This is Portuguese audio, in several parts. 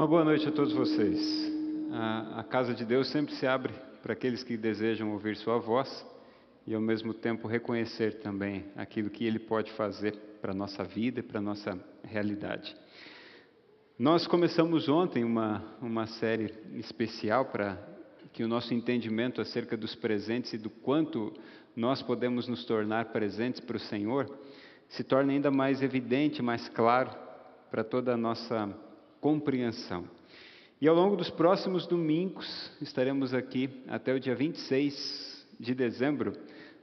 Uma boa noite a todos vocês. A, a casa de Deus sempre se abre para aqueles que desejam ouvir Sua voz e, ao mesmo tempo, reconhecer também aquilo que Ele pode fazer para a nossa vida e para a nossa realidade. Nós começamos ontem uma, uma série especial para que o nosso entendimento acerca dos presentes e do quanto nós podemos nos tornar presentes para o Senhor se torne ainda mais evidente, mais claro para toda a nossa compreensão. E ao longo dos próximos domingos, estaremos aqui até o dia 26 de dezembro,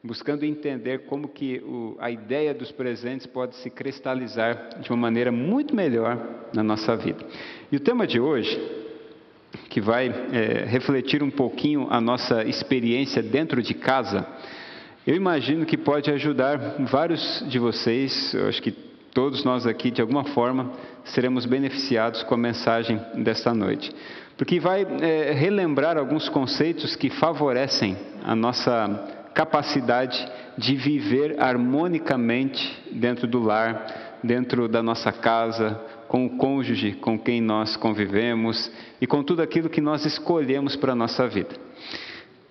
buscando entender como que o, a ideia dos presentes pode se cristalizar de uma maneira muito melhor na nossa vida. E o tema de hoje, que vai é, refletir um pouquinho a nossa experiência dentro de casa, eu imagino que pode ajudar vários de vocês, eu acho que todos nós aqui, de alguma forma, seremos beneficiados com a mensagem desta noite. Porque vai é, relembrar alguns conceitos que favorecem a nossa capacidade de viver harmonicamente dentro do lar, dentro da nossa casa, com o cônjuge com quem nós convivemos e com tudo aquilo que nós escolhemos para a nossa vida.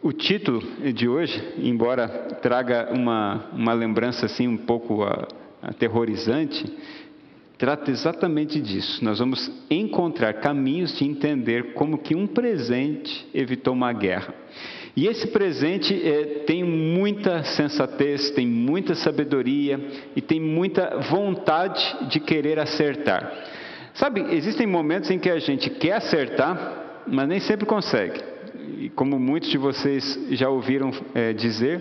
O título de hoje, embora traga uma, uma lembrança assim um pouco uh, aterrorizante, trata exatamente disso. Nós vamos encontrar caminhos de entender como que um presente evitou uma guerra. E esse presente é, tem muita sensatez, tem muita sabedoria e tem muita vontade de querer acertar. Sabe, existem momentos em que a gente quer acertar, mas nem sempre consegue e como muitos de vocês já ouviram é, dizer,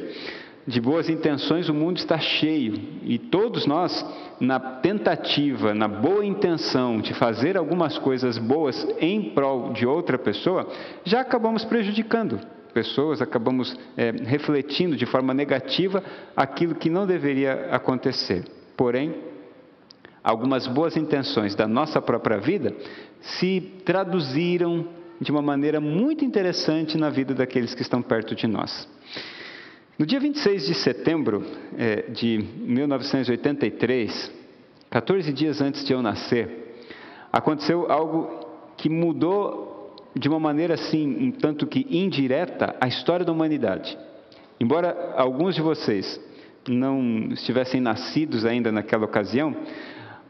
de boas intenções o mundo está cheio e todos nós, na tentativa, na boa intenção de fazer algumas coisas boas em prol de outra pessoa, já acabamos prejudicando pessoas, acabamos é, refletindo de forma negativa aquilo que não deveria acontecer. Porém, algumas boas intenções da nossa própria vida se traduziram de uma maneira muito interessante na vida daqueles que estão perto de nós. No dia 26 de setembro é, de 1983, 14 dias antes de eu nascer, aconteceu algo que mudou de uma maneira assim, um tanto que indireta, a história da humanidade. Embora alguns de vocês não estivessem nascidos ainda naquela ocasião,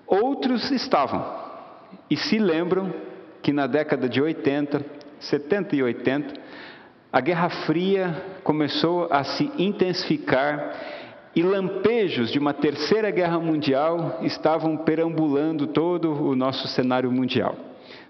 outros estavam e se lembram que na década de 80, 70 e 80, a Guerra Fria começou a se intensificar e lampejos de uma terceira guerra mundial estavam perambulando todo o nosso cenário mundial.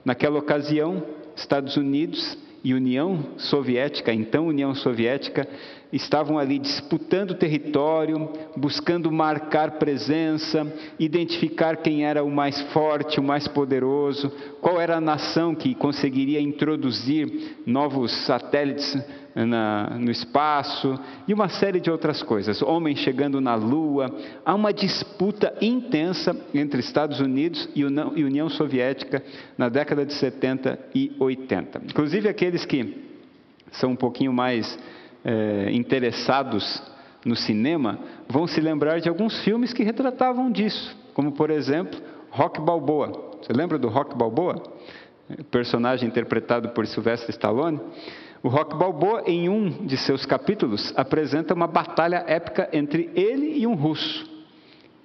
Naquela ocasião, Estados Unidos e União Soviética, então União Soviética, estavam ali disputando território, buscando marcar presença, identificar quem era o mais forte, o mais poderoso, qual era a nação que conseguiria introduzir novos satélites na, no espaço e uma série de outras coisas. Homens chegando na Lua. Há uma disputa intensa entre Estados Unidos e União Soviética na década de 70 e 80. Inclusive aqueles que são um pouquinho mais é, interessados no cinema vão se lembrar de alguns filmes que retratavam disso, como por exemplo Rock Balboa. Você lembra do Rock Balboa? Personagem interpretado por Sylvester Stallone. O Rock Balboa, em um de seus capítulos, apresenta uma batalha épica entre ele e um russo,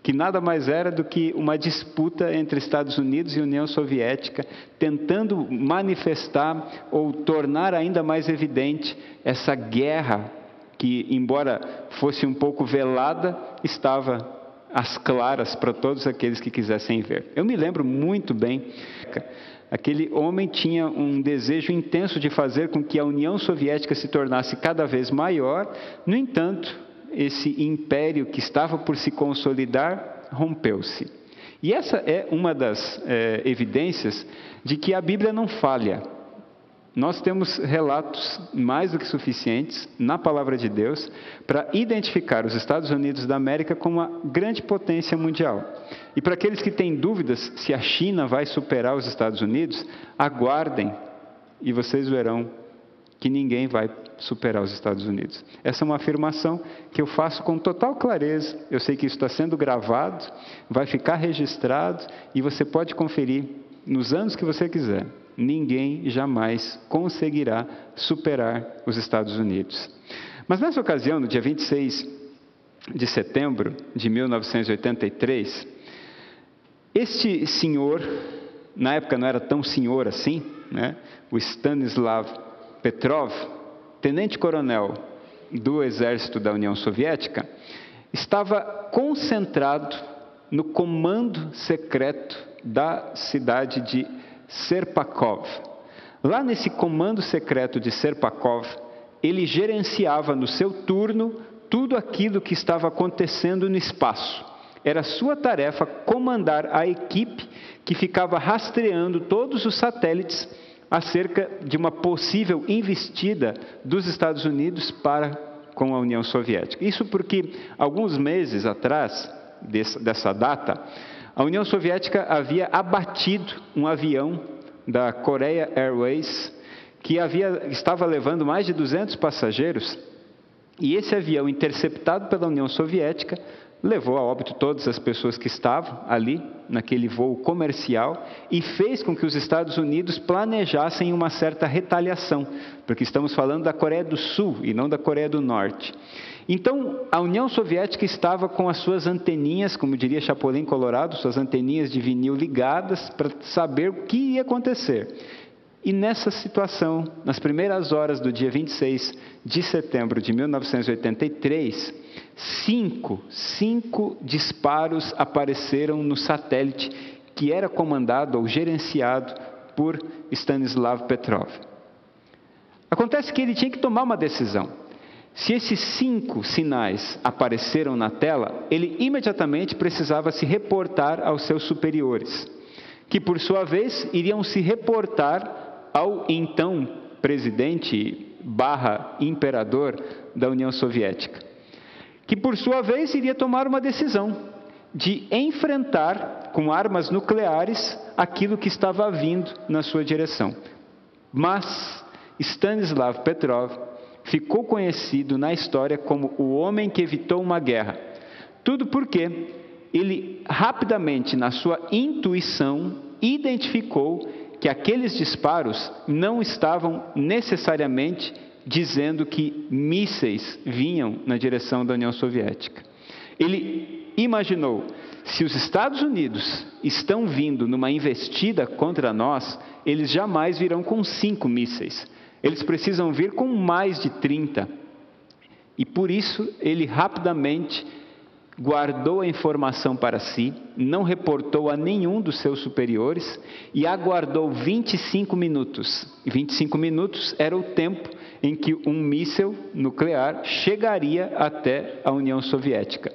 que nada mais era do que uma disputa entre Estados Unidos e União Soviética, tentando manifestar ou tornar ainda mais evidente essa guerra que, embora fosse um pouco velada, estava às claras para todos aqueles que quisessem ver. Eu me lembro muito bem Aquele homem tinha um desejo intenso de fazer com que a União Soviética se tornasse cada vez maior, no entanto, esse império que estava por se consolidar rompeu-se. E essa é uma das é, evidências de que a Bíblia não falha. Nós temos relatos mais do que suficientes na palavra de Deus para identificar os Estados Unidos da América como uma grande potência mundial. E para aqueles que têm dúvidas se a China vai superar os Estados Unidos, aguardem e vocês verão que ninguém vai superar os Estados Unidos. Essa é uma afirmação que eu faço com total clareza. Eu sei que isso está sendo gravado, vai ficar registrado e você pode conferir nos anos que você quiser ninguém jamais conseguirá superar os Estados Unidos. Mas nessa ocasião, no dia 26 de setembro de 1983, este senhor, na época não era tão senhor assim, né? o Stanislav Petrov, tenente-coronel do exército da União Soviética, estava concentrado no comando secreto da cidade de Serpakov. Lá nesse comando secreto de Serpakov, ele gerenciava no seu turno tudo aquilo que estava acontecendo no espaço. Era sua tarefa comandar a equipe que ficava rastreando todos os satélites acerca de uma possível investida dos Estados Unidos para com a União Soviética. Isso porque alguns meses atrás dessa data, a União Soviética havia abatido um avião da Korea Airways que havia, estava levando mais de 200 passageiros e esse avião interceptado pela União Soviética levou a óbito todas as pessoas que estavam ali naquele voo comercial e fez com que os Estados Unidos planejassem uma certa retaliação, porque estamos falando da Coreia do Sul e não da Coreia do Norte. Então, a União Soviética estava com as suas anteninhas, como diria Chapolin Colorado, suas anteninhas de vinil ligadas para saber o que ia acontecer. E nessa situação, nas primeiras horas do dia 26 de setembro de 1983, cinco, cinco disparos apareceram no satélite que era comandado ou gerenciado por Stanislav Petrov. Acontece que ele tinha que tomar uma decisão. Se esses cinco sinais apareceram na tela, ele imediatamente precisava se reportar aos seus superiores, que por sua vez iriam se reportar ao então presidente barra imperador da União Soviética que por sua vez iria tomar uma decisão de enfrentar com armas nucleares aquilo que estava vindo na sua direção. Mas Stanislav Petrov ficou conhecido na história como o homem que evitou uma guerra. Tudo porque ele rapidamente, na sua intuição, identificou que aqueles disparos não estavam necessariamente dizendo que mísseis vinham na direção da União Soviética. Ele imaginou: se os Estados Unidos estão vindo numa investida contra nós, eles jamais virão com cinco mísseis. Eles precisam vir com mais de 30. E por isso ele rapidamente guardou a informação para si, não reportou a nenhum dos seus superiores e aguardou 25 minutos. 25 minutos era o tempo em que um míssil nuclear chegaria até a União Soviética.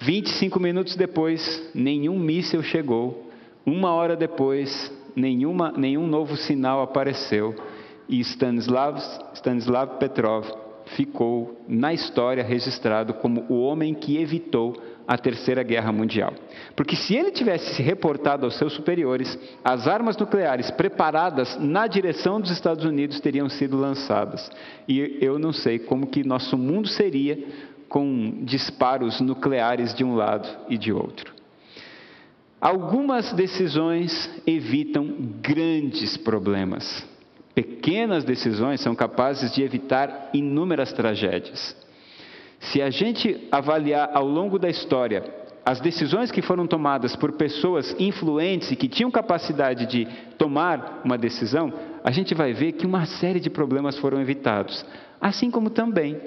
25 minutos depois, nenhum míssil chegou. Uma hora depois, nenhuma, nenhum novo sinal apareceu. E Stanislav, Stanislav Petrov ficou na história registrado como o homem que evitou a Terceira Guerra Mundial. Porque se ele tivesse se reportado aos seus superiores, as armas nucleares preparadas na direção dos Estados Unidos teriam sido lançadas. E eu não sei como que nosso mundo seria com disparos nucleares de um lado e de outro. Algumas decisões evitam grandes problemas. Pequenas decisões são capazes de evitar inúmeras tragédias. Se a gente avaliar ao longo da história as decisões que foram tomadas por pessoas influentes e que tinham capacidade de tomar uma decisão, a gente vai ver que uma série de problemas foram evitados. Assim como também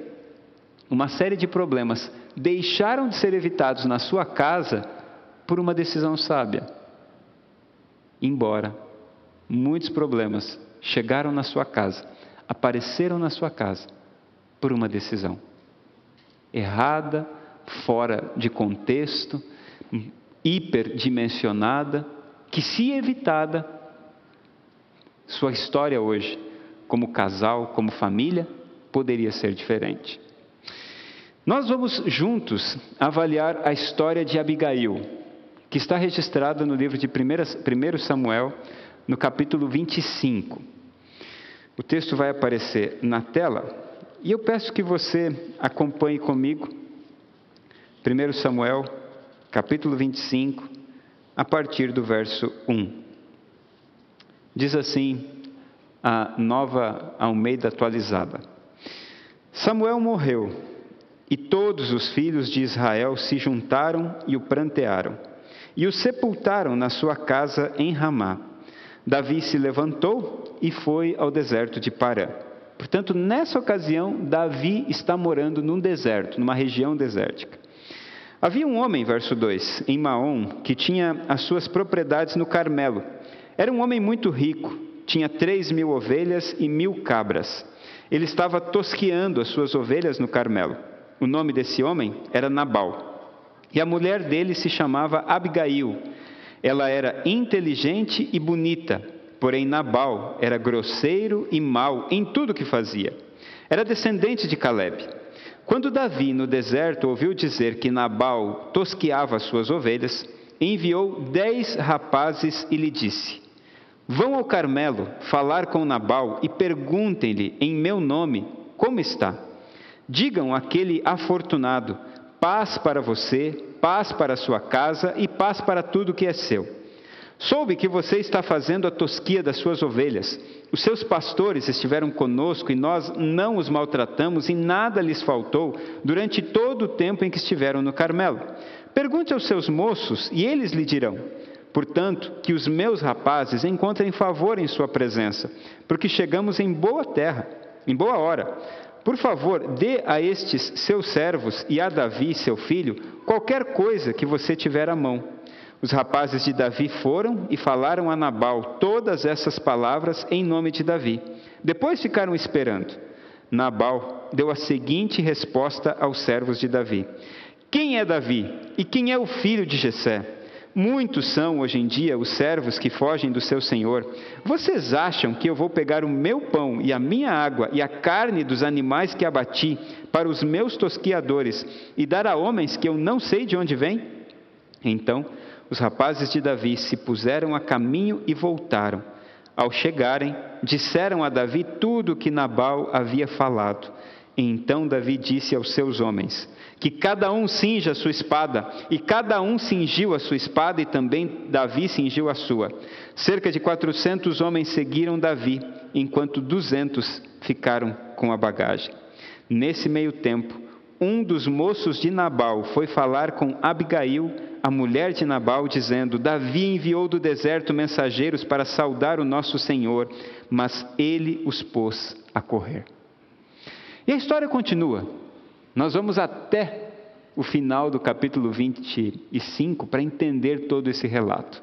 uma série de problemas deixaram de ser evitados na sua casa por uma decisão sábia. Embora muitos problemas chegaram na sua casa, apareceram na sua casa por uma decisão errada, fora de contexto, hiperdimensionada, que, se evitada, sua história hoje, como casal, como família, poderia ser diferente. Nós vamos juntos avaliar a história de Abigail, que está registrada no livro de 1 Samuel, no capítulo 25. O texto vai aparecer na tela e eu peço que você acompanhe comigo 1 Samuel, capítulo 25, a partir do verso 1. Diz assim a nova Almeida atualizada: Samuel morreu e todos os filhos de Israel se juntaram e o prantearam e o sepultaram na sua casa em Ramá. Davi se levantou e foi ao deserto de Parã. Portanto, nessa ocasião, Davi está morando num deserto, numa região desértica. Havia um homem, verso 2, em Maom, que tinha as suas propriedades no Carmelo. Era um homem muito rico, tinha três mil ovelhas e mil cabras. Ele estava tosqueando as suas ovelhas no Carmelo. O nome desse homem era Nabal. E a mulher dele se chamava Abigail. Ela era inteligente e bonita, porém Nabal era grosseiro e mau em tudo que fazia. Era descendente de Caleb. Quando Davi, no deserto, ouviu dizer que Nabal tosqueava suas ovelhas, enviou dez rapazes e lhe disse: Vão ao Carmelo falar com Nabal e perguntem-lhe em meu nome como está. Digam àquele afortunado: paz para você, paz para sua casa e paz para tudo que é seu. Soube que você está fazendo a tosquia das suas ovelhas. Os seus pastores estiveram conosco e nós não os maltratamos e nada lhes faltou durante todo o tempo em que estiveram no Carmelo. Pergunte aos seus moços e eles lhe dirão. Portanto, que os meus rapazes encontrem favor em sua presença, porque chegamos em boa terra, em boa hora. Por favor, dê a estes seus servos e a Davi, seu filho, qualquer coisa que você tiver à mão os rapazes de Davi foram e falaram a Nabal todas essas palavras em nome de Davi. Depois ficaram esperando. Nabal deu a seguinte resposta aos servos de Davi: Quem é Davi e quem é o filho de Jessé? Muitos são hoje em dia os servos que fogem do seu senhor. Vocês acham que eu vou pegar o meu pão e a minha água e a carne dos animais que abati para os meus tosquiadores e dar a homens que eu não sei de onde vêm? Então os rapazes de Davi se puseram a caminho e voltaram. Ao chegarem, disseram a Davi tudo o que Nabal havia falado. Então Davi disse aos seus homens: Que cada um cinja a sua espada. E cada um cingiu a sua espada, e também Davi cingiu a sua. Cerca de quatrocentos homens seguiram Davi, enquanto duzentos ficaram com a bagagem. Nesse meio tempo, um dos moços de Nabal foi falar com Abigail, a mulher de Nabal, dizendo: Davi enviou do deserto mensageiros para saudar o nosso Senhor, mas ele os pôs a correr. E a história continua. Nós vamos até o final do capítulo 25 para entender todo esse relato.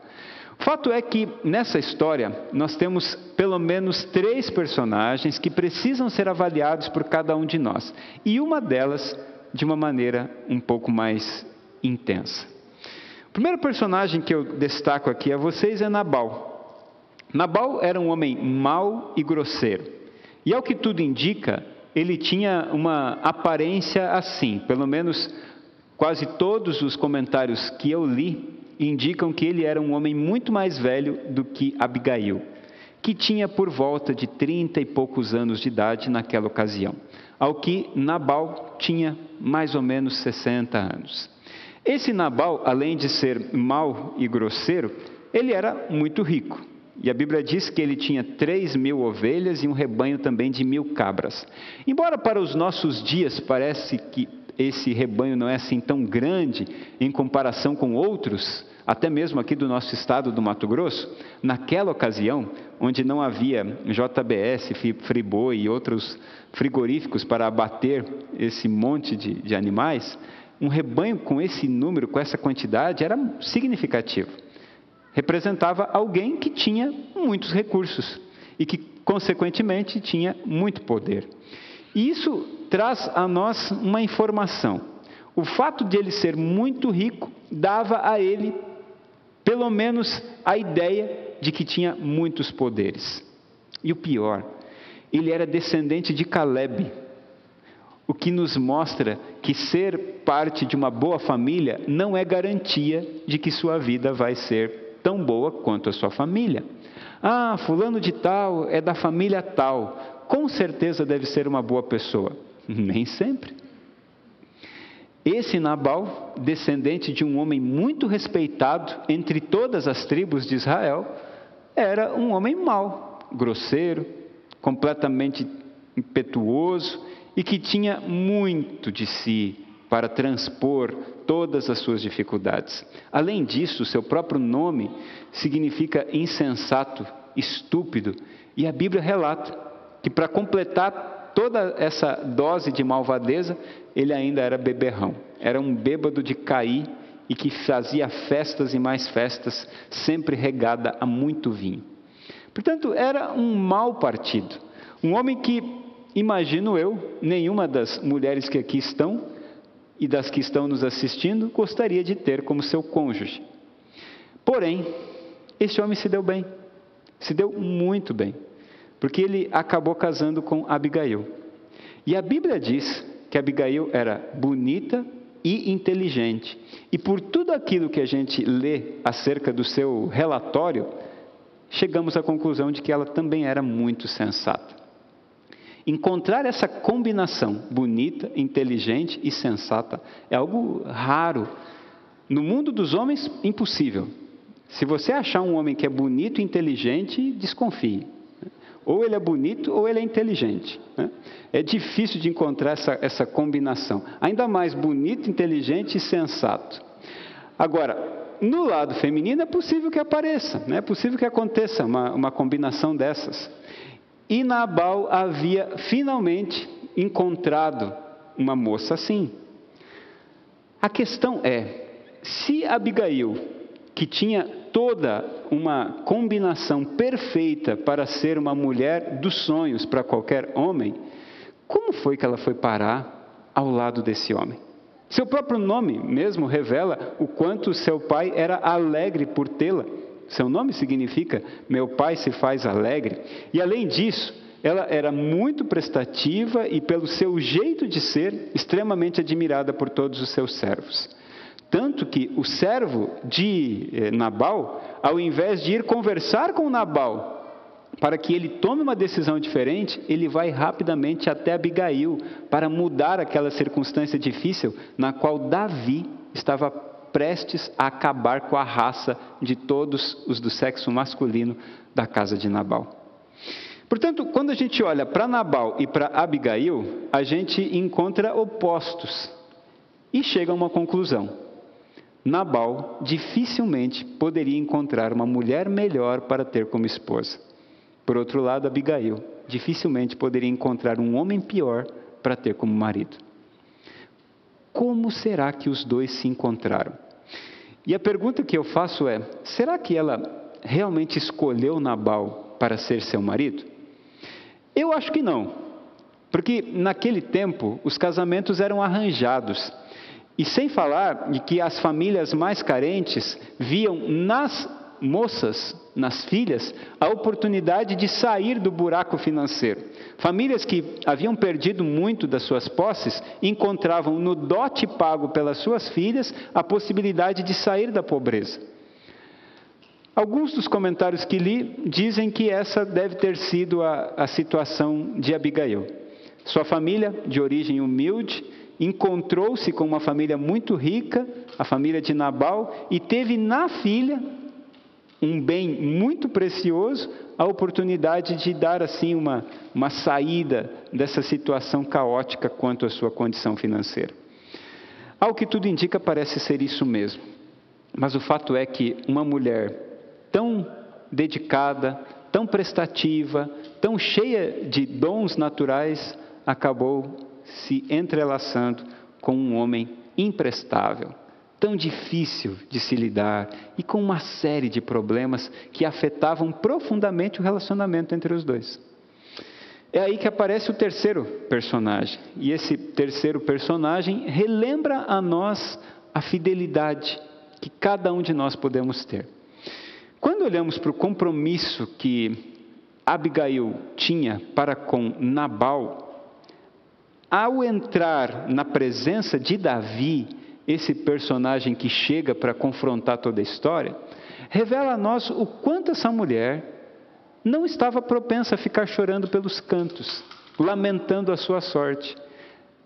O fato é que nessa história nós temos pelo menos três personagens que precisam ser avaliados por cada um de nós, e uma delas de uma maneira um pouco mais intensa. O primeiro personagem que eu destaco aqui a vocês é Nabal. Nabal era um homem mau e grosseiro, e ao que tudo indica, ele tinha uma aparência assim, pelo menos quase todos os comentários que eu li indicam que ele era um homem muito mais velho do que Abigail, que tinha por volta de trinta e poucos anos de idade naquela ocasião, ao que Nabal tinha mais ou menos 60 anos. Esse Nabal, além de ser mau e grosseiro, ele era muito rico. E a Bíblia diz que ele tinha três mil ovelhas e um rebanho também de mil cabras. Embora para os nossos dias parece que esse rebanho não é assim tão grande em comparação com outros, até mesmo aqui do nosso estado do Mato Grosso, naquela ocasião, onde não havia JBS, Friboi e outros frigoríficos para abater esse monte de, de animais, um rebanho com esse número, com essa quantidade, era significativo. Representava alguém que tinha muitos recursos e que, consequentemente, tinha muito poder. E isso traz a nós uma informação. O fato de ele ser muito rico dava a ele, pelo menos, a ideia de que tinha muitos poderes. E o pior, ele era descendente de Caleb, o que nos mostra que ser parte de uma boa família não é garantia de que sua vida vai ser tão boa quanto a sua família. Ah, fulano de tal é da família tal com certeza deve ser uma boa pessoa. Nem sempre. Esse Nabal, descendente de um homem muito respeitado entre todas as tribos de Israel, era um homem mau, grosseiro, completamente impetuoso e que tinha muito de si para transpor todas as suas dificuldades. Além disso, seu próprio nome significa insensato, estúpido, e a Bíblia relata que para completar toda essa dose de malvadeza, ele ainda era beberrão, era um bêbado de cair e que fazia festas e mais festas, sempre regada a muito vinho. Portanto, era um mau partido, um homem que, imagino eu, nenhuma das mulheres que aqui estão e das que estão nos assistindo gostaria de ter como seu cônjuge. Porém, este homem se deu bem, se deu muito bem, porque ele acabou casando com Abigail. E a Bíblia diz que Abigail era bonita e inteligente. E por tudo aquilo que a gente lê acerca do seu relatório, chegamos à conclusão de que ela também era muito sensata. Encontrar essa combinação bonita, inteligente e sensata é algo raro. No mundo dos homens, impossível. Se você achar um homem que é bonito e inteligente, desconfie. Ou ele é bonito ou ele é inteligente. Né? É difícil de encontrar essa, essa combinação. Ainda mais bonito, inteligente e sensato. Agora, no lado feminino é possível que apareça, né? é possível que aconteça uma, uma combinação dessas. E Nabal havia finalmente encontrado uma moça assim. A questão é: se Abigail, que tinha toda uma combinação perfeita para ser uma mulher dos sonhos para qualquer homem, como foi que ela foi parar ao lado desse homem? Seu próprio nome mesmo revela o quanto seu pai era alegre por tê-la. Seu nome significa meu pai se faz alegre. E além disso, ela era muito prestativa e, pelo seu jeito de ser, extremamente admirada por todos os seus servos. Tanto que o servo de eh, Nabal, ao invés de ir conversar com Nabal, para que ele tome uma decisão diferente, ele vai rapidamente até Abigail para mudar aquela circunstância difícil na qual Davi estava prestes a acabar com a raça de todos os do sexo masculino da casa de Nabal. Portanto, quando a gente olha para Nabal e para Abigail, a gente encontra opostos e chega a uma conclusão. Nabal dificilmente poderia encontrar uma mulher melhor para ter como esposa. Por outro lado, Abigail dificilmente poderia encontrar um homem pior para ter como marido. Como será que os dois se encontraram? E a pergunta que eu faço é: será que ela realmente escolheu Nabal para ser seu marido? Eu acho que não, porque naquele tempo os casamentos eram arranjados. E sem falar de que as famílias mais carentes viam nas moças, nas filhas, a oportunidade de sair do buraco financeiro. Famílias que haviam perdido muito das suas posses encontravam no dote pago pelas suas filhas a possibilidade de sair da pobreza. Alguns dos comentários que li dizem que essa deve ter sido a, a situação de Abigail. Sua família, de origem humilde, encontrou-se com uma família muito rica, a família de Nabal, e teve na filha um bem muito precioso, a oportunidade de dar assim uma, uma saída dessa situação caótica quanto à sua condição financeira. Ao que tudo indica, parece ser isso mesmo. Mas o fato é que uma mulher tão dedicada, tão prestativa, tão cheia de dons naturais, acabou se entrelaçando com um homem imprestável, tão difícil de se lidar e com uma série de problemas que afetavam profundamente o relacionamento entre os dois. É aí que aparece o terceiro personagem, e esse terceiro personagem relembra a nós a fidelidade que cada um de nós podemos ter. Quando olhamos para o compromisso que Abigail tinha para com Nabal, ao entrar na presença de Davi, esse personagem que chega para confrontar toda a história, revela a nós o quanto essa mulher não estava propensa a ficar chorando pelos cantos, lamentando a sua sorte.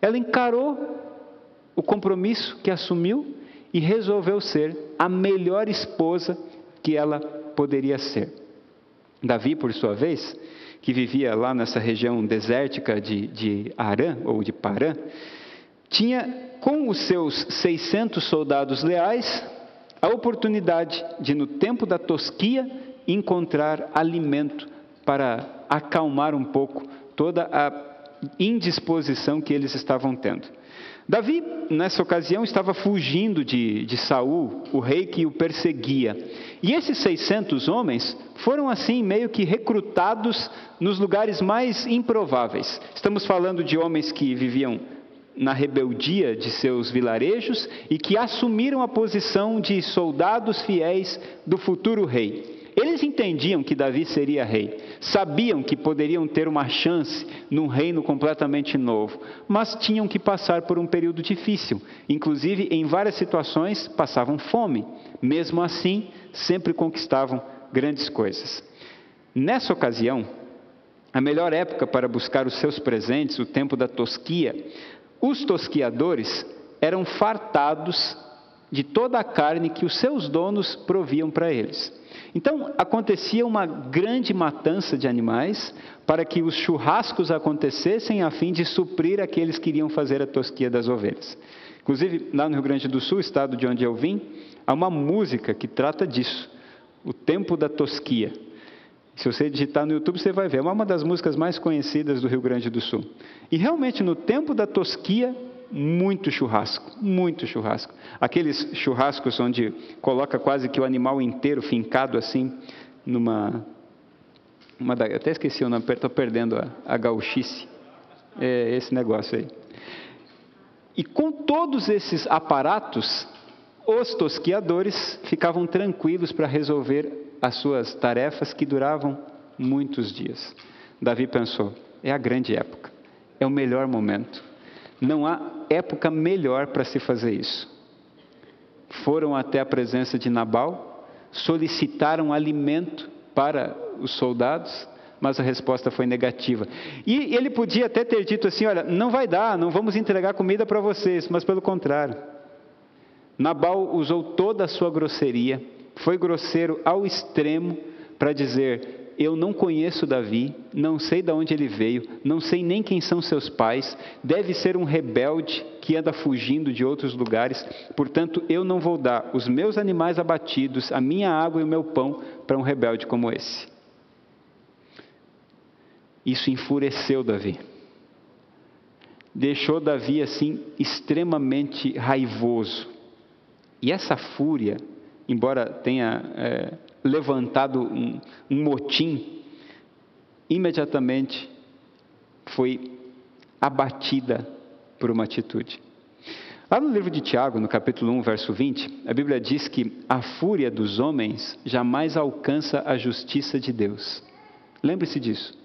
Ela encarou o compromisso que assumiu e resolveu ser a melhor esposa que ela poderia ser. Davi, por sua vez, que vivia lá nessa região desértica de, de Arã, ou de Parã, tinha com os seus 600 soldados leais a oportunidade de, no tempo da tosquia, encontrar alimento para acalmar um pouco toda a indisposição que eles estavam tendo. Davi, nessa ocasião, estava fugindo de, de Saul, o rei que o perseguia. E esses 600 homens foram assim meio que recrutados nos lugares mais improváveis. Estamos falando de homens que viviam na rebeldia de seus vilarejos e que assumiram a posição de soldados fiéis do futuro rei. Eles entendiam que Davi seria rei, sabiam que poderiam ter uma chance num reino completamente novo, mas tinham que passar por um período difícil. Inclusive, em várias situações, passavam fome. Mesmo assim, sempre conquistavam grandes coisas. Nessa ocasião, a melhor época para buscar os seus presentes, o tempo da tosquia, os tosquiadores eram fartados de toda a carne que os seus donos proviam para eles. Então acontecia uma grande matança de animais para que os churrascos acontecessem a fim de suprir aqueles que iriam fazer a tosquia das ovelhas. Inclusive, lá no Rio Grande do Sul, estado de onde eu vim, há uma música que trata disso, o tempo da tosquia. Se você digitar no YouTube, você vai ver, é uma das músicas mais conhecidas do Rio Grande do Sul. E realmente, no tempo da tosquia, muito churrasco, muito churrasco. Aqueles churrascos onde coloca quase que o animal inteiro fincado assim, numa. Uma da, até esqueci o nome, estou perdendo a, a gauchice. É esse negócio aí. E com todos esses aparatos, os tosquiadores ficavam tranquilos para resolver as suas tarefas que duravam muitos dias. Davi pensou: é a grande época, é o melhor momento. Não há época melhor para se fazer isso. Foram até a presença de Nabal, solicitaram alimento para os soldados, mas a resposta foi negativa. E ele podia até ter dito assim: olha, não vai dar, não vamos entregar comida para vocês, mas pelo contrário. Nabal usou toda a sua grosseria, foi grosseiro ao extremo para dizer: eu não conheço Davi, não sei de onde ele veio, não sei nem quem são seus pais, deve ser um rebelde que anda fugindo de outros lugares, portanto eu não vou dar os meus animais abatidos, a minha água e o meu pão para um rebelde como esse. Isso enfureceu Davi. Deixou Davi assim extremamente raivoso. E essa fúria, embora tenha é, levantado um, um motim, imediatamente foi abatida por uma atitude. Lá no livro de Tiago, no capítulo 1, verso 20, a Bíblia diz que a fúria dos homens jamais alcança a justiça de Deus. Lembre-se disso.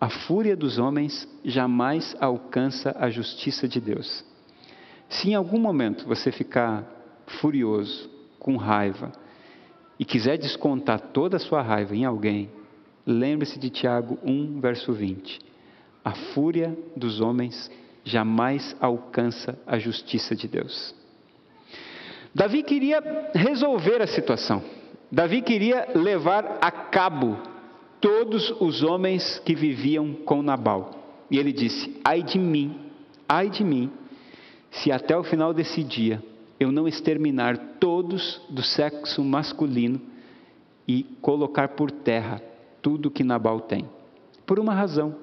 A fúria dos homens jamais alcança a justiça de Deus. Se em algum momento você ficar furioso, com raiva, e quiser descontar toda a sua raiva em alguém, lembre-se de Tiago 1, verso 20. A fúria dos homens jamais alcança a justiça de Deus. Davi queria resolver a situação. Davi queria levar a cabo todos os homens que viviam com Nabal. E ele disse: Ai de mim, ai de mim, se até o final desse dia eu não exterminar todos do sexo masculino e colocar por terra tudo que Nabal tem. Por uma razão.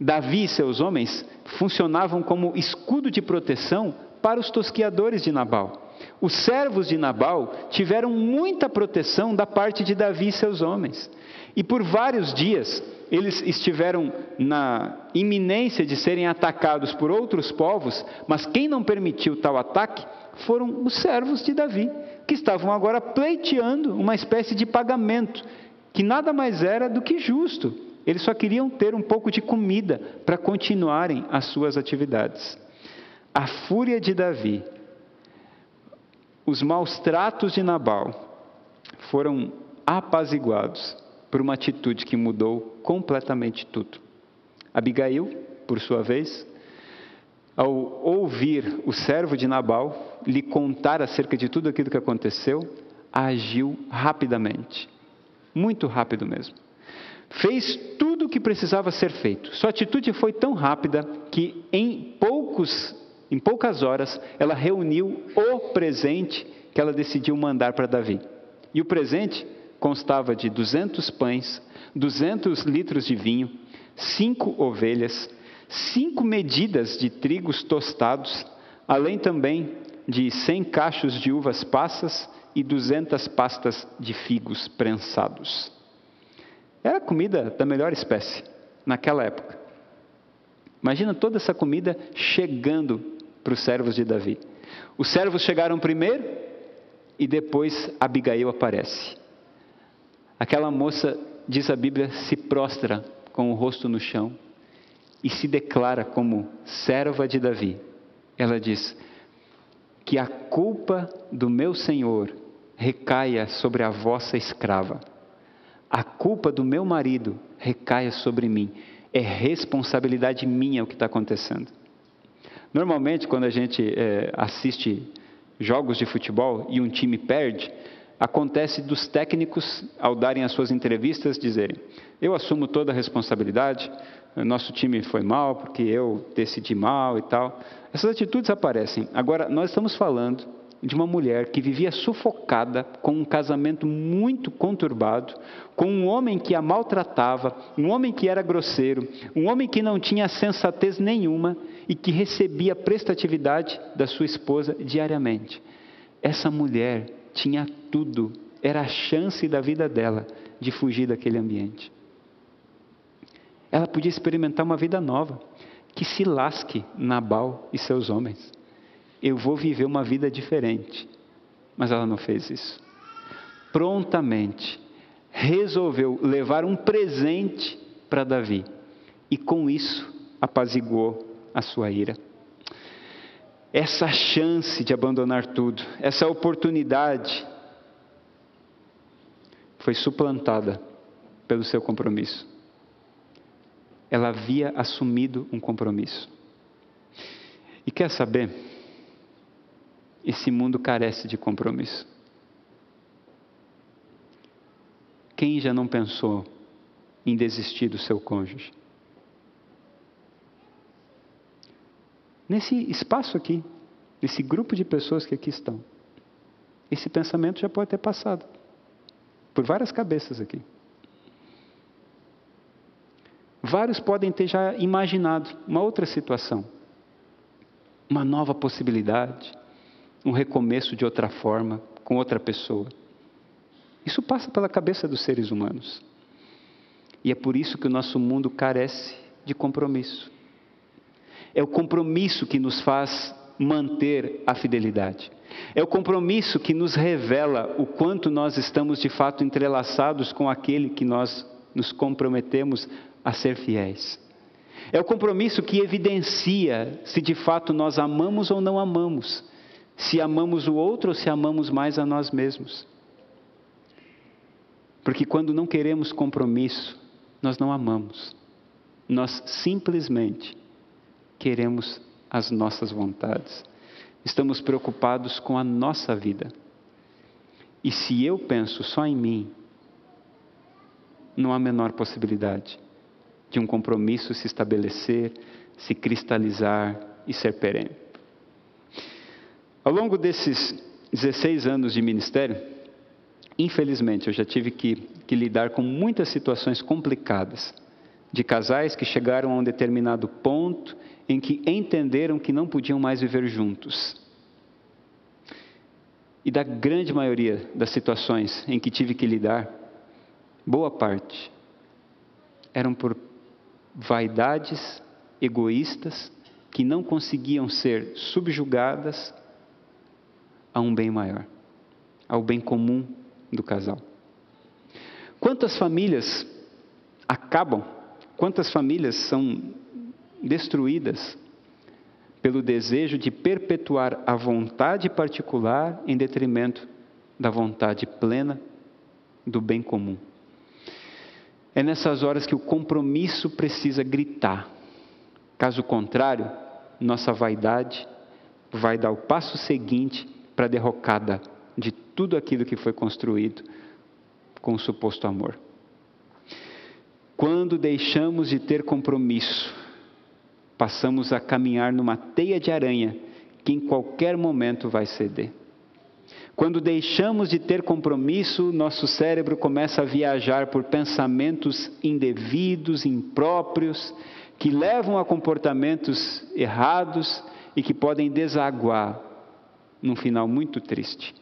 Davi e seus homens funcionavam como escudo de proteção para os tosquiadores de Nabal. Os servos de Nabal tiveram muita proteção da parte de Davi e seus homens. E por vários dias eles estiveram na iminência de serem atacados por outros povos, mas quem não permitiu tal ataque foram os servos de Davi, que estavam agora pleiteando uma espécie de pagamento, que nada mais era do que justo. Eles só queriam ter um pouco de comida para continuarem as suas atividades. A fúria de Davi, os maus tratos de Nabal foram apaziguados por uma atitude que mudou completamente tudo. Abigail, por sua vez, ao ouvir o servo de Nabal lhe contar acerca de tudo aquilo que aconteceu, agiu rapidamente, muito rápido mesmo. Fez tudo o que precisava ser feito. Sua atitude foi tão rápida que em poucos, em poucas horas, ela reuniu o presente que ela decidiu mandar para Davi. E o presente constava de 200 pães, 200 litros de vinho, cinco ovelhas, cinco medidas de trigos tostados, além também de 100 cachos de uvas passas e 200 pastas de figos prensados. Era comida da melhor espécie naquela época. Imagina toda essa comida chegando para os servos de Davi. Os servos chegaram primeiro e depois Abigail aparece. Aquela moça, diz a Bíblia, se prostra com o rosto no chão e se declara como serva de Davi. Ela diz: Que a culpa do meu Senhor recaia sobre a vossa escrava a culpa do meu marido recaia sobre mim. É responsabilidade minha o que está acontecendo. Normalmente, quando a gente é, assiste jogos de futebol e um time perde, acontece dos técnicos, ao darem as suas entrevistas, dizerem: Eu assumo toda a responsabilidade, nosso time foi mal porque eu decidi mal e tal. Essas atitudes aparecem. Agora, nós estamos falando de uma mulher que vivia sufocada com um casamento muito conturbado, com um homem que a maltratava, um homem que era grosseiro, um homem que não tinha sensatez nenhuma e que recebia prestatividade da sua esposa diariamente. Essa mulher tinha tudo, era a chance da vida dela de fugir daquele ambiente. Ela podia experimentar uma vida nova, que se lasque Nabal e seus homens eu vou viver uma vida diferente. Mas ela não fez isso. Prontamente resolveu levar um presente para Davi e com isso apaziguou a sua ira. Essa chance de abandonar tudo, essa oportunidade foi suplantada pelo seu compromisso. Ela havia assumido um compromisso. E quer saber? Esse mundo carece de compromisso. Quem já não pensou em desistir do seu cônjuge? Nesse espaço aqui, nesse grupo de pessoas que aqui estão, esse pensamento já pode ter passado por várias cabeças aqui. Vários podem ter já imaginado uma outra situação, uma nova possibilidade, um recomeço de outra forma, com outra pessoa. Isso passa pela cabeça dos seres humanos. E é por isso que o nosso mundo carece de compromisso. É o compromisso que nos faz manter a fidelidade. É o compromisso que nos revela o quanto nós estamos de fato entrelaçados com aquele que nós nos comprometemos a ser fiéis. É o compromisso que evidencia se de fato nós amamos ou não amamos se amamos o outro ou se amamos mais a nós mesmos. Porque quando não queremos compromisso, nós não amamos. Nós simplesmente queremos as nossas vontades. Estamos preocupados com a nossa vida. E se eu penso só em mim, não há menor possibilidade de um compromisso se estabelecer, se cristalizar e ser perene. Ao longo desses 16 anos de ministério, infelizmente eu já tive que, que lidar com muitas situações complicadas de casais que chegaram a um determinado ponto em que entenderam que não podiam mais viver juntos. E da grande maioria das situações em que tive que lidar, boa parte eram por vaidades egoístas que não conseguiam ser subjugadas a um bem maior, ao bem comum do casal. Quantas famílias acabam, quantas famílias são destruídas pelo desejo de perpetuar a vontade particular em detrimento da vontade plena do bem comum. É nessas horas que o compromisso precisa gritar. Caso contrário, nossa vaidade vai dar o passo seguinte para a derrocada de tudo aquilo que foi construído com o suposto amor. Quando deixamos de ter compromisso, passamos a caminhar numa teia de aranha que em qualquer momento vai ceder. Quando deixamos de ter compromisso, nosso cérebro começa a viajar por pensamentos indevidos, impróprios, que levam a comportamentos errados e que podem desaguar num final muito triste.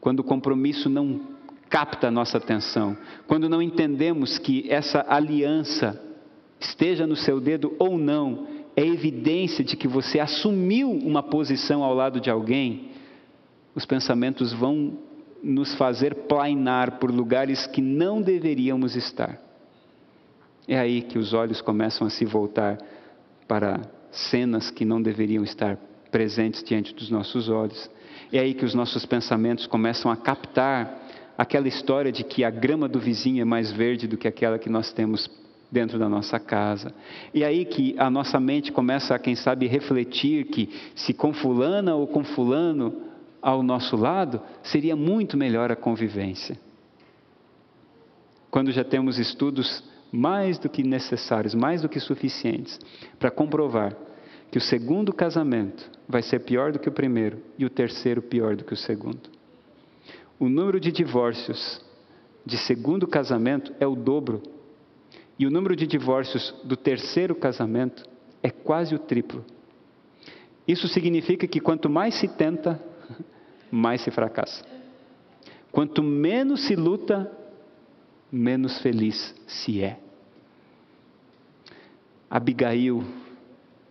Quando o compromisso não capta a nossa atenção, quando não entendemos que essa aliança, esteja no seu dedo ou não, é evidência de que você assumiu uma posição ao lado de alguém, os pensamentos vão nos fazer plainar por lugares que não deveríamos estar. É aí que os olhos começam a se voltar para cenas que não deveriam estar presentes diante dos nossos olhos. É aí que os nossos pensamentos começam a captar aquela história de que a grama do vizinho é mais verde do que aquela que nós temos dentro da nossa casa. E aí que a nossa mente começa a, quem sabe, refletir que se com fulana ou com fulano ao nosso lado, seria muito melhor a convivência. Quando já temos estudos mais do que necessários, mais do que suficientes, para comprovar que o segundo casamento vai ser pior do que o primeiro e o terceiro pior do que o segundo. O número de divórcios de segundo casamento é o dobro, e o número de divórcios do terceiro casamento é quase o triplo. Isso significa que quanto mais se tenta, mais se fracassa. Quanto menos se luta, menos feliz se é. Abigail,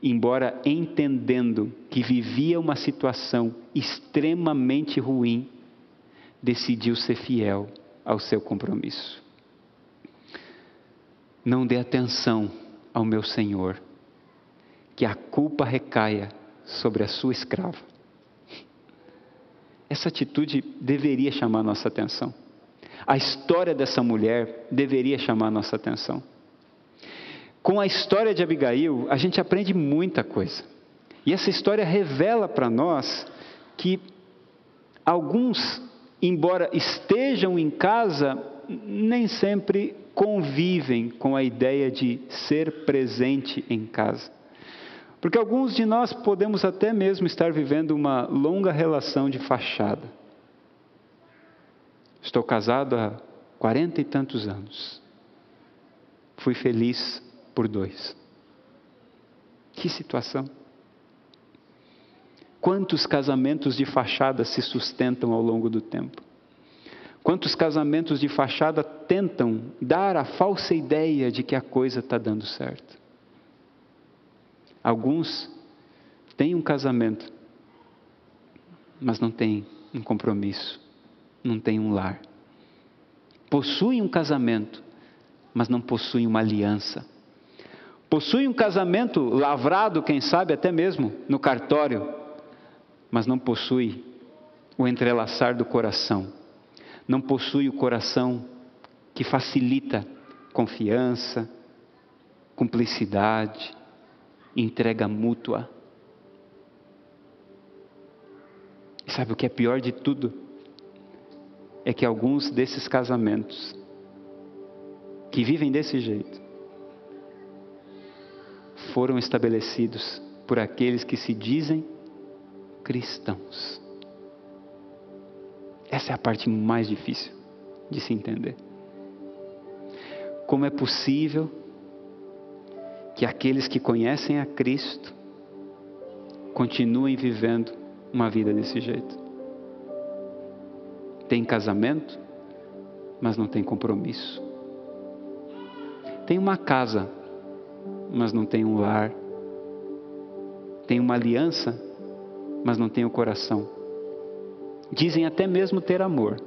embora entendendo que vivia uma situação extremamente ruim, decidiu ser fiel ao seu compromisso. Não dê atenção ao meu Senhor, que a culpa recaia sobre a sua escrava. Essa atitude deveria chamar nossa atenção. A história dessa mulher deveria chamar nossa atenção. Com a história de Abigail, a gente aprende muita coisa. E essa história revela para nós que alguns, embora estejam em casa, nem sempre convivem com a ideia de ser presente em casa. Porque alguns de nós podemos até mesmo estar vivendo uma longa relação de fachada. Estou casado há quarenta e tantos anos. Fui feliz por dois. Que situação! Quantos casamentos de fachada se sustentam ao longo do tempo? Quantos casamentos de fachada tentam dar a falsa ideia de que a coisa está dando certo? Alguns têm um casamento, mas não têm um compromisso, não têm um lar. Possuem um casamento, mas não possuem uma aliança. Possuem um casamento lavrado, quem sabe até mesmo no cartório, mas não possui o entrelaçar do coração. Não possui o coração que facilita confiança, cumplicidade, entrega mútua. E sabe o que é pior de tudo? É que alguns desses casamentos que vivem desse jeito foram estabelecidos por aqueles que se dizem cristãos. Essa é a parte mais difícil de se entender. Como é possível que aqueles que conhecem a Cristo continuem vivendo uma vida desse jeito. Tem casamento, mas não tem compromisso. Tem uma casa, mas não tem um lar. Tem uma aliança, mas não tem o coração. Dizem até mesmo ter amor,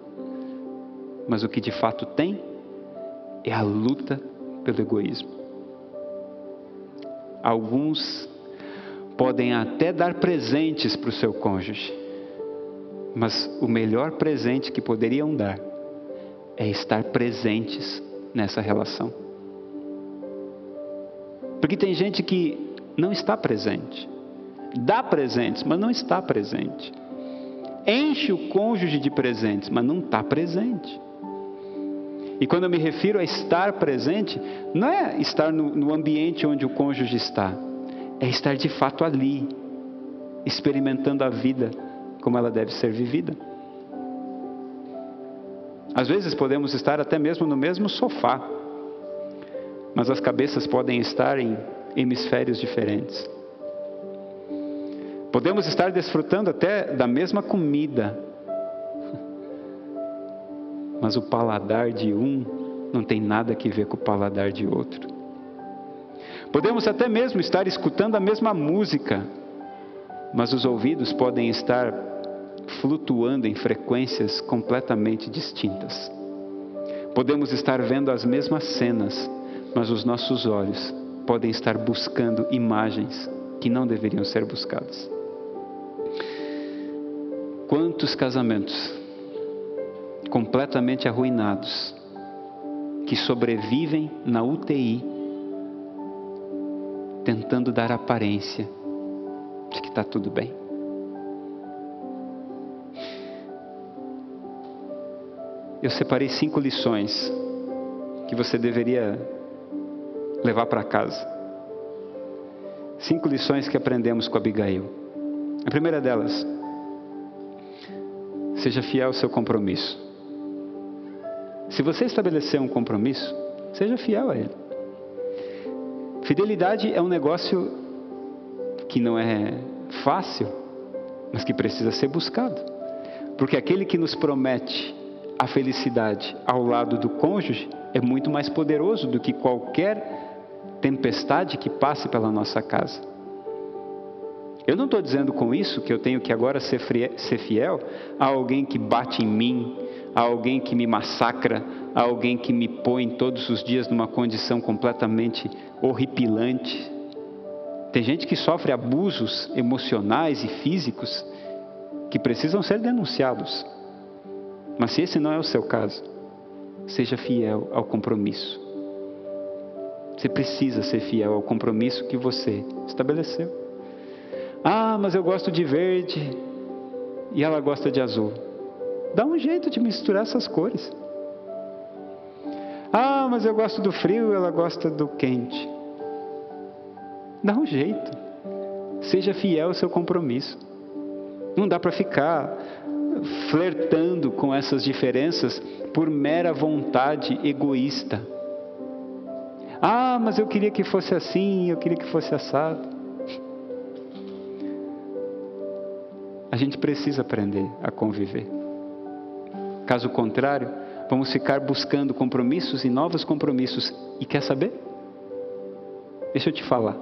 mas o que de fato tem é a luta pelo egoísmo. Alguns podem até dar presentes para o seu cônjuge, mas o melhor presente que poderiam dar é estar presentes nessa relação. Porque tem gente que não está presente, dá presentes, mas não está presente, enche o cônjuge de presentes, mas não está presente. E quando eu me refiro a estar presente, não é estar no, no ambiente onde o cônjuge está, é estar de fato ali, experimentando a vida como ela deve ser vivida. Às vezes podemos estar até mesmo no mesmo sofá, mas as cabeças podem estar em hemisférios diferentes. Podemos estar desfrutando até da mesma comida, mas o paladar de um não tem nada a ver com o paladar de outro. Podemos até mesmo estar escutando a mesma música, mas os ouvidos podem estar flutuando em frequências completamente distintas. Podemos estar vendo as mesmas cenas, mas os nossos olhos podem estar buscando imagens que não deveriam ser buscadas. Quantos casamentos completamente arruinados que sobrevivem na UTI, tentando dar aparência de que está tudo bem. Eu separei cinco lições que você deveria levar para casa. Cinco lições que aprendemos com Abigail. A primeira delas, seja fiel ao seu compromisso. Se você estabelecer um compromisso, seja fiel a ele. Fidelidade é um negócio que não é fácil, mas que precisa ser buscado. Porque aquele que nos promete a felicidade ao lado do cônjuge é muito mais poderoso do que qualquer tempestade que passe pela nossa casa. Eu não estou dizendo com isso que eu tenho que agora ser fiel a alguém que bate em mim, a alguém que me massacra, a alguém que me põe todos os dias numa condição completamente horripilante. Tem gente que sofre abusos emocionais e físicos que precisam ser denunciados. Mas se esse não é o seu caso, seja fiel ao compromisso. Você precisa ser fiel ao compromisso que você estabeleceu. Ah, mas eu gosto de verde e ela gosta de azul. Dá um jeito de misturar essas cores. Ah, mas eu gosto do frio ela gosta do quente. Dá um jeito. Seja fiel ao seu compromisso. Não dá para ficar flertando com essas diferenças por mera vontade egoísta. Ah, mas eu queria que fosse assim, eu queria que fosse assado. A gente precisa aprender a conviver. Caso contrário, vamos ficar buscando compromissos e novos compromissos. E quer saber? Deixa eu te falar.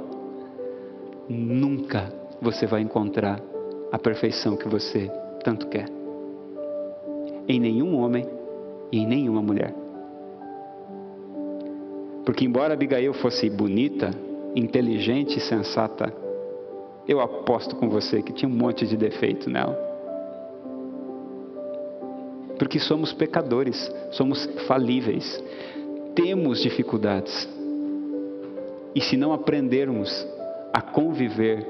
Nunca você vai encontrar a perfeição que você tanto quer. Em nenhum homem e em nenhuma mulher. Porque, embora Abigail fosse bonita, inteligente e sensata, eu aposto com você que tinha um monte de defeito nela. Porque somos pecadores, somos falíveis, temos dificuldades. E se não aprendermos a conviver,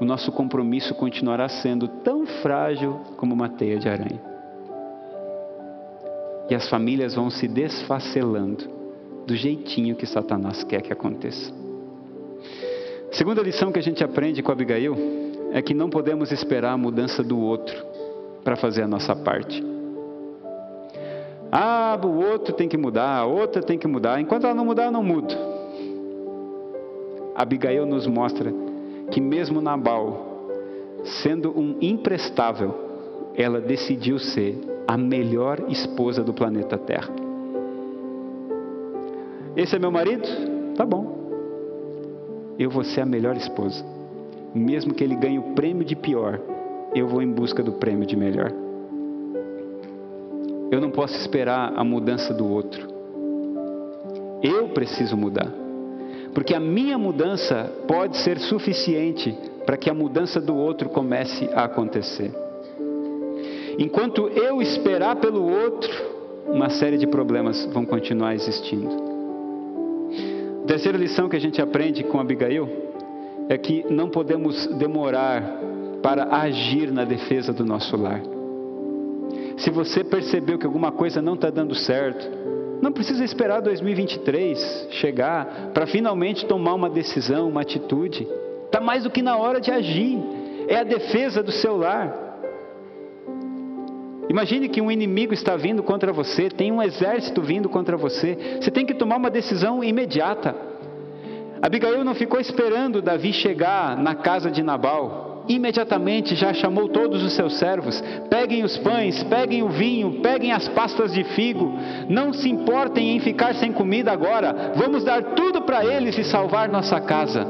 o nosso compromisso continuará sendo tão frágil como uma teia de aranha. E as famílias vão se desfacelando do jeitinho que Satanás quer que aconteça. Segunda lição que a gente aprende com Abigail é que não podemos esperar a mudança do outro para fazer a nossa parte. Ah, o outro tem que mudar, a outra tem que mudar. Enquanto ela não mudar, eu não mudo. Abigail nos mostra que mesmo Nabal, sendo um imprestável, ela decidiu ser a melhor esposa do planeta Terra. Esse é meu marido? Tá bom. Eu vou ser a melhor esposa. Mesmo que ele ganhe o prêmio de pior, eu vou em busca do prêmio de melhor. Eu não posso esperar a mudança do outro. Eu preciso mudar. Porque a minha mudança pode ser suficiente para que a mudança do outro comece a acontecer. Enquanto eu esperar pelo outro, uma série de problemas vão continuar existindo. A terceira lição que a gente aprende com Abigail é que não podemos demorar para agir na defesa do nosso lar. Se você percebeu que alguma coisa não está dando certo, Não precisa esperar 2023 chegar para finalmente tomar uma decisão, uma atitude. Está mais do que na hora de agir. É a defesa do seu lar. Imagine que um inimigo está vindo contra você, tem um exército vindo contra você. Você tem que tomar uma decisão imediata. Abigail não ficou esperando Davi chegar na casa de Nabal imediatamente já chamou todos os seus servos: peguem os pães, peguem o vinho, peguem as pastas de figo, não se importem em ficar sem comida agora, vamos dar tudo para eles e salvar nossa casa.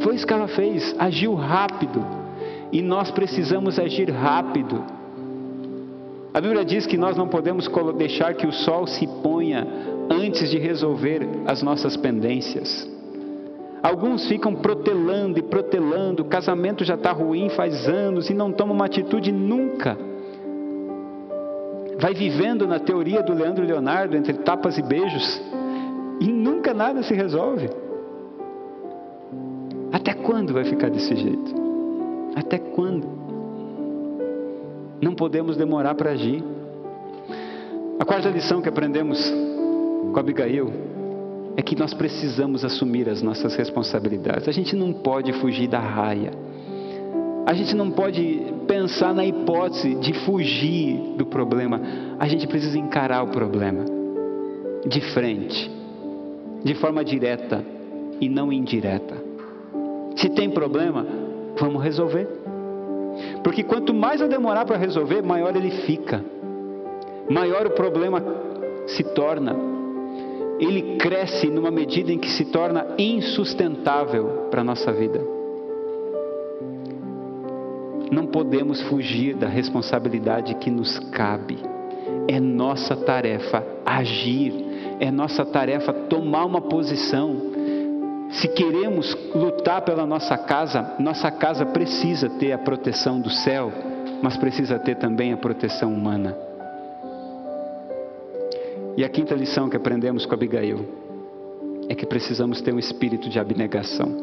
Foi isso que ela fez, agiu rápido, e nós precisamos agir rápido. A Bíblia diz que nós não podemos deixar que o sol se ponha antes de resolver as nossas pendências. Alguns ficam protelando e protelando, o casamento já está ruim faz anos e não toma uma atitude nunca. Vai vivendo na teoria do Leandro Leonardo, entre tapas e beijos, e nunca nada se resolve. Até quando vai ficar desse jeito? Até quando? Não podemos demorar para agir. A quarta lição que aprendemos com Abigail é que nós precisamos assumir as nossas responsabilidades. A gente não pode fugir da raia. A gente não pode pensar na hipótese de fugir do problema. A gente precisa encarar o problema de frente, de forma direta e não indireta. Se tem problema, vamos resolver. Porque quanto mais eu demorar para resolver, maior ele fica. Maior o problema se torna ele cresce numa medida em que se torna insustentável para a nossa vida. Não podemos fugir da responsabilidade que nos cabe. É nossa tarefa agir, é nossa tarefa tomar uma posição. Se queremos lutar pela nossa casa, nossa casa precisa ter a proteção do céu, mas precisa ter também a proteção humana. E a quinta lição que aprendemos com Abigail é que precisamos ter um espírito de abnegação.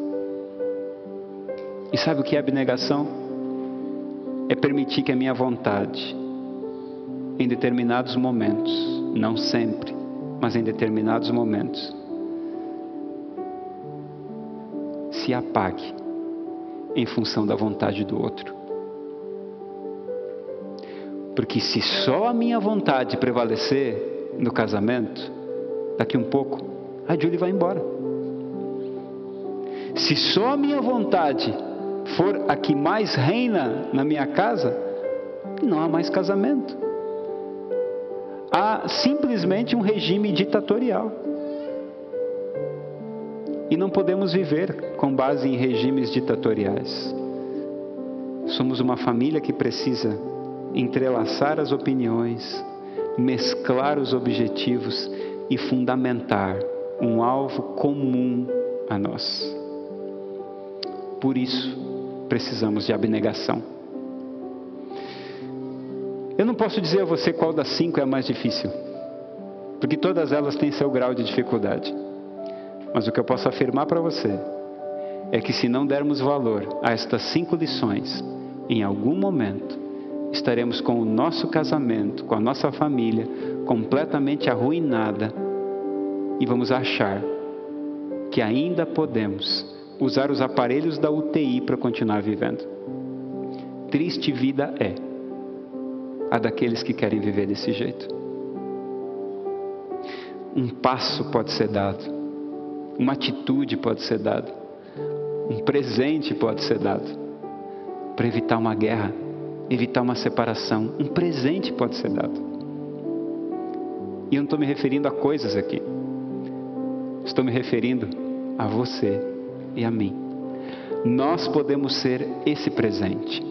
E sabe o que é abnegação? É permitir que a minha vontade, em determinados momentos, não sempre, mas em determinados momentos, se apague em função da vontade do outro. Porque se só a minha vontade prevalecer, no casamento, daqui um pouco, a Julie vai embora. Se só a minha vontade for a que mais reina na minha casa, não há mais casamento. Há simplesmente um regime ditatorial. E não podemos viver com base em regimes ditatoriais. Somos uma família que precisa entrelaçar as opiniões, mesclar os objetivos e fundamentar um alvo comum a nós. Por isso, precisamos de abnegação. Eu não posso dizer a você qual das cinco é a mais difícil, porque todas elas têm seu grau de dificuldade. Mas o que eu posso afirmar para você é que se não dermos valor a estas cinco lições, em algum momento estaremos com o nosso casamento, com a nossa família completamente arruinada e vamos achar que ainda podemos usar os aparelhos da UTI para continuar vivendo. Triste vida é a daqueles que querem viver desse jeito. Um passo pode ser dado, uma atitude pode ser dada, um presente pode ser dado para evitar uma guerra evitar uma separação. Um presente pode ser dado. E eu não estou me referindo a coisas aqui. Estou me referindo a você e a mim. Nós podemos ser esse presente.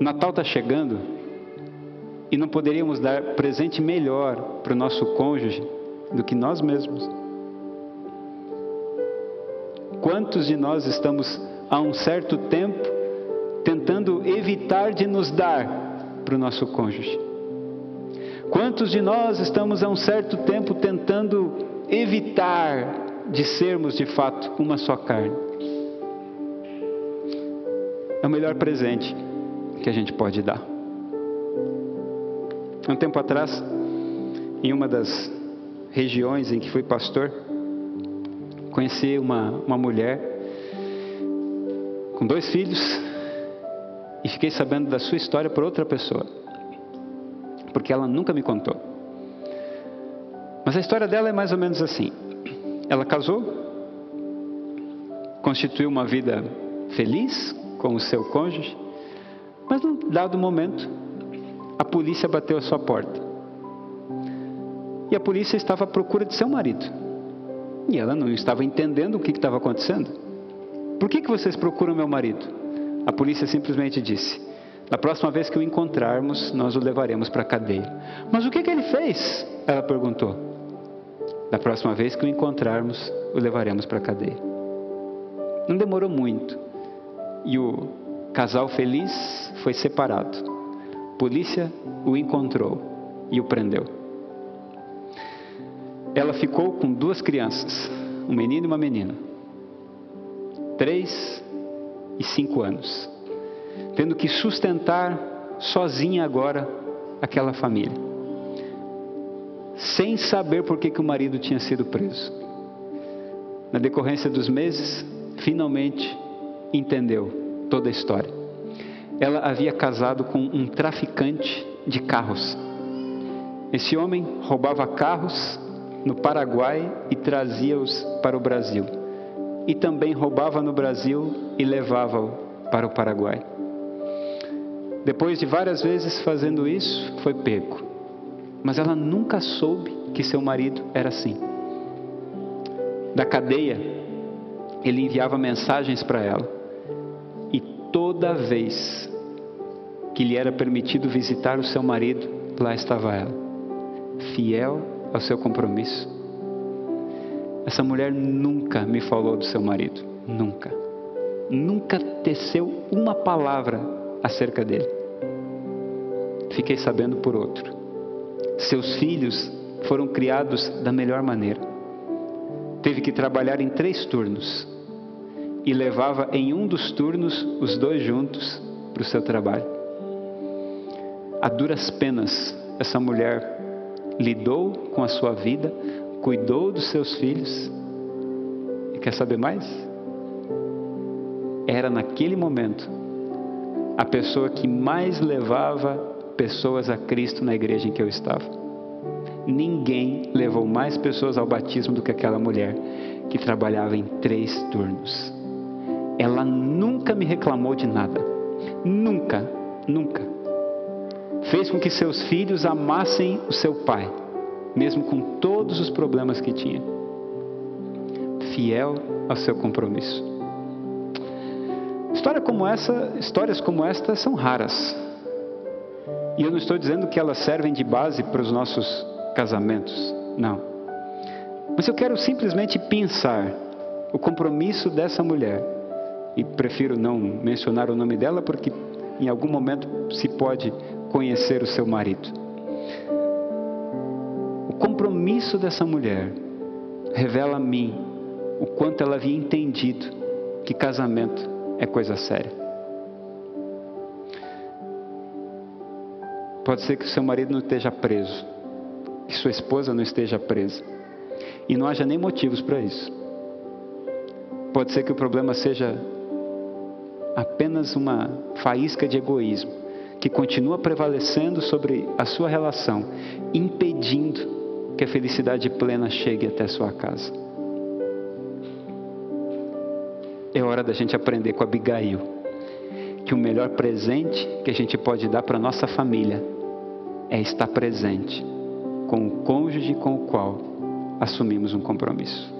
Natal está chegando e não poderíamos dar presente melhor para o nosso cônjuge do que nós mesmos. Quantos de nós estamos há um certo tempo evitar de nos dar para o nosso cônjuge? Quantos de nós estamos há um certo tempo tentando evitar de sermos de fato uma só carne? É o melhor presente que a gente pode dar. Um tempo atrás, em uma das regiões em que fui pastor, conheci uma, uma mulher com dois filhos e fiquei sabendo da sua história por outra pessoa, porque ela nunca me contou. Mas a história dela é mais ou menos assim: ela casou, constituiu uma vida feliz com o seu cônjuge, mas num dado momento, a polícia bateu a sua porta. E a polícia estava à procura de seu marido. E ela não estava entendendo o que estava acontecendo. Por que, que vocês procuram meu marido? A polícia simplesmente disse: Na próxima vez que o encontrarmos, nós o levaremos para a cadeia. Mas o que, que ele fez? Ela perguntou. Da próxima vez que o encontrarmos, o levaremos para a cadeia. Não demorou muito. E o casal feliz foi separado. A polícia o encontrou e o prendeu. Ela ficou com duas crianças, um menino e uma menina, três e cinco anos, tendo que sustentar sozinha agora aquela família, sem saber por que, que o marido tinha sido preso. Na decorrência dos meses, finalmente entendeu toda a história. Ela havia casado com um traficante de carros. Esse homem roubava carros no Paraguai e trazia-os para o Brasil. E também roubava no Brasil e levava-o para o Paraguai. Depois de várias vezes fazendo isso, foi pego. Mas ela nunca soube que seu marido era assim. Da cadeia, ele enviava mensagens para ela. E toda vez que lhe era permitido visitar o seu marido, lá estava ela, fiel ao seu compromisso. Essa mulher nunca me falou do seu marido, nunca. Nunca teceu uma palavra acerca dele. Fiquei sabendo por outro. Seus filhos foram criados da melhor maneira. Teve que trabalhar em três turnos e levava em um dos turnos os dois juntos para o seu trabalho. A duras penas, essa mulher lidou com a sua vida, cuidou dos seus filhos. E quer saber mais? Era naquele momento a pessoa que mais levava pessoas a Cristo na igreja em que eu estava. Ninguém levou mais pessoas ao batismo do que aquela mulher que trabalhava em três turnos. Ela nunca me reclamou de nada. Nunca, nunca fez com que seus filhos amassem o seu pai, mesmo com todos os problemas que tinha. Fiel ao seu compromisso. História como essa, histórias como esta são raras. E eu não estou dizendo que elas servem de base para os nossos casamentos. Não. Mas eu quero simplesmente pensar o compromisso dessa mulher. E prefiro não mencionar o nome dela porque em algum momento se pode conhecer o seu marido. Compromisso dessa mulher revela a mim o quanto ela havia entendido que casamento é coisa séria. Pode ser que o seu marido não esteja preso, que sua esposa não esteja presa, e não haja nem motivos para isso. Pode ser que o problema seja apenas uma faísca de egoísmo que continua prevalecendo sobre a sua relação, impedindo que a felicidade plena chegue até sua casa. É hora da gente aprender com Abigail que o melhor presente que a gente pode dar para nossa família é estar presente com o cônjuge com o qual assumimos um compromisso.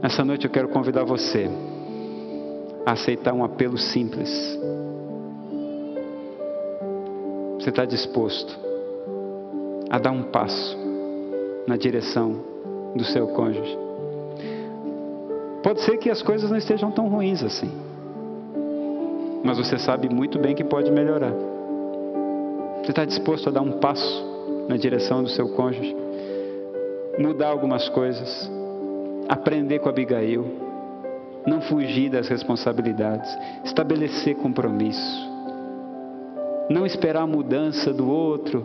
Nessa noite eu quero convidar você a aceitar um apelo simples. Você está disposto a dar um passo na direção do seu cônjuge? Pode ser que as coisas não estejam tão ruins assim, mas você sabe muito bem que pode melhorar. Você está disposto a dar um passo na direção do seu cônjuge? Mudar algumas coisas? Aprender com Abigail? não fugir das responsabilidades, estabelecer compromisso. Não esperar a mudança do outro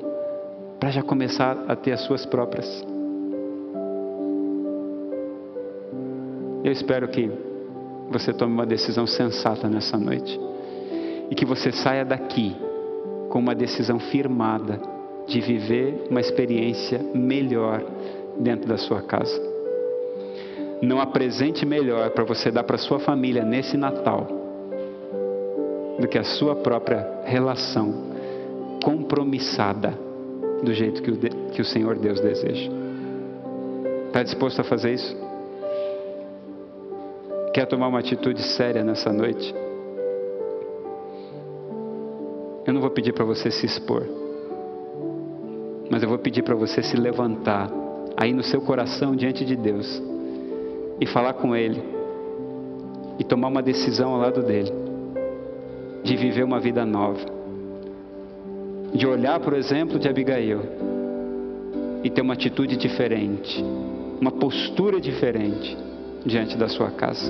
para já começar a ter as suas próprias. Eu espero que você tome uma decisão sensata nessa noite e que você saia daqui com uma decisão firmada de viver uma experiência melhor dentro da sua casa. Não há presente melhor para você dar para sua família nesse Natal do que a sua própria relação compromissada do jeito que o, que o Senhor Deus deseja. Está disposto a fazer isso? Quer tomar uma atitude séria nessa noite? Eu não vou pedir para você se expor, mas eu vou pedir para você se levantar aí no seu coração diante de Deus e falar com Ele e tomar uma decisão ao lado dele de viver uma vida nova, de olhar, por exemplo, de Abigail e ter uma atitude diferente, uma postura diferente diante da sua casa.